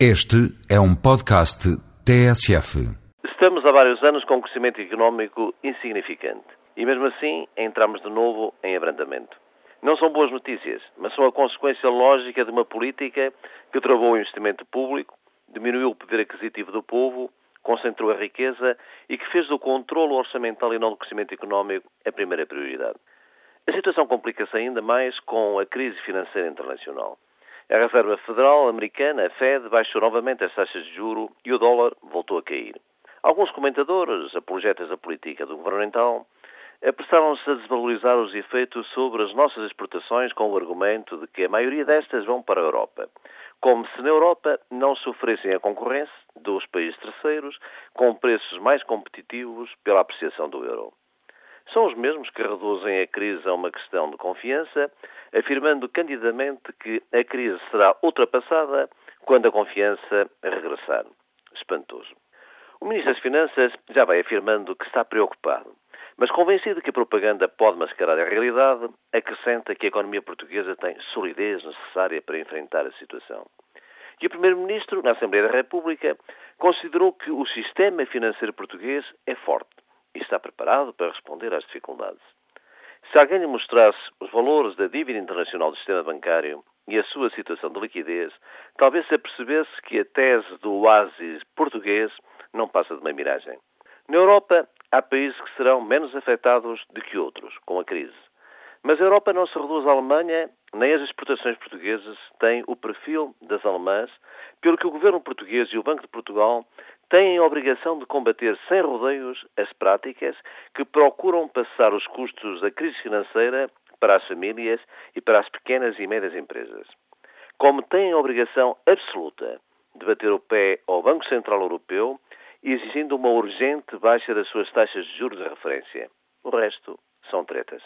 Este é um podcast TSF. Estamos há vários anos com um crescimento económico insignificante e, mesmo assim, entramos de novo em abrandamento. Não são boas notícias, mas são a consequência lógica de uma política que travou o investimento público, diminuiu o poder aquisitivo do povo, concentrou a riqueza e que fez do controle orçamental e não do crescimento económico a primeira prioridade. A situação complica-se ainda mais com a crise financeira internacional. A Reserva Federal Americana, a Fed, baixou novamente as taxas de juro e o dólar voltou a cair. Alguns comentadores, apologetas da política do governamental, apressaram-se a desvalorizar os efeitos sobre as nossas exportações com o argumento de que a maioria destas vão para a Europa, como se na Europa não sofressem a concorrência dos países terceiros com preços mais competitivos pela apreciação do euro. São os mesmos que reduzem a crise a uma questão de confiança, afirmando candidamente que a crise será ultrapassada quando a confiança regressar. Espantoso. O Ministro das Finanças já vai afirmando que está preocupado, mas convencido que a propaganda pode mascarar a realidade, acrescenta que a economia portuguesa tem solidez necessária para enfrentar a situação. E o Primeiro-Ministro, na Assembleia da República, considerou que o sistema financeiro português é forte e está preparado para responder às dificuldades. Se alguém lhe mostrasse os valores da dívida internacional do sistema bancário e a sua situação de liquidez, talvez se apercebesse que a tese do oásis português não passa de uma miragem. Na Europa, há países que serão menos afetados do que outros com a crise. Mas a Europa não se reduz à Alemanha, nem as exportações portuguesas têm o perfil das alemãs, pelo que o governo português e o Banco de Portugal têm a obrigação de combater sem rodeios as práticas que procuram passar os custos da crise financeira para as famílias e para as pequenas e médias empresas. Como têm a obrigação absoluta de bater o pé ao Banco Central Europeu, exigindo uma urgente baixa das suas taxas de juros de referência. O resto são tretas.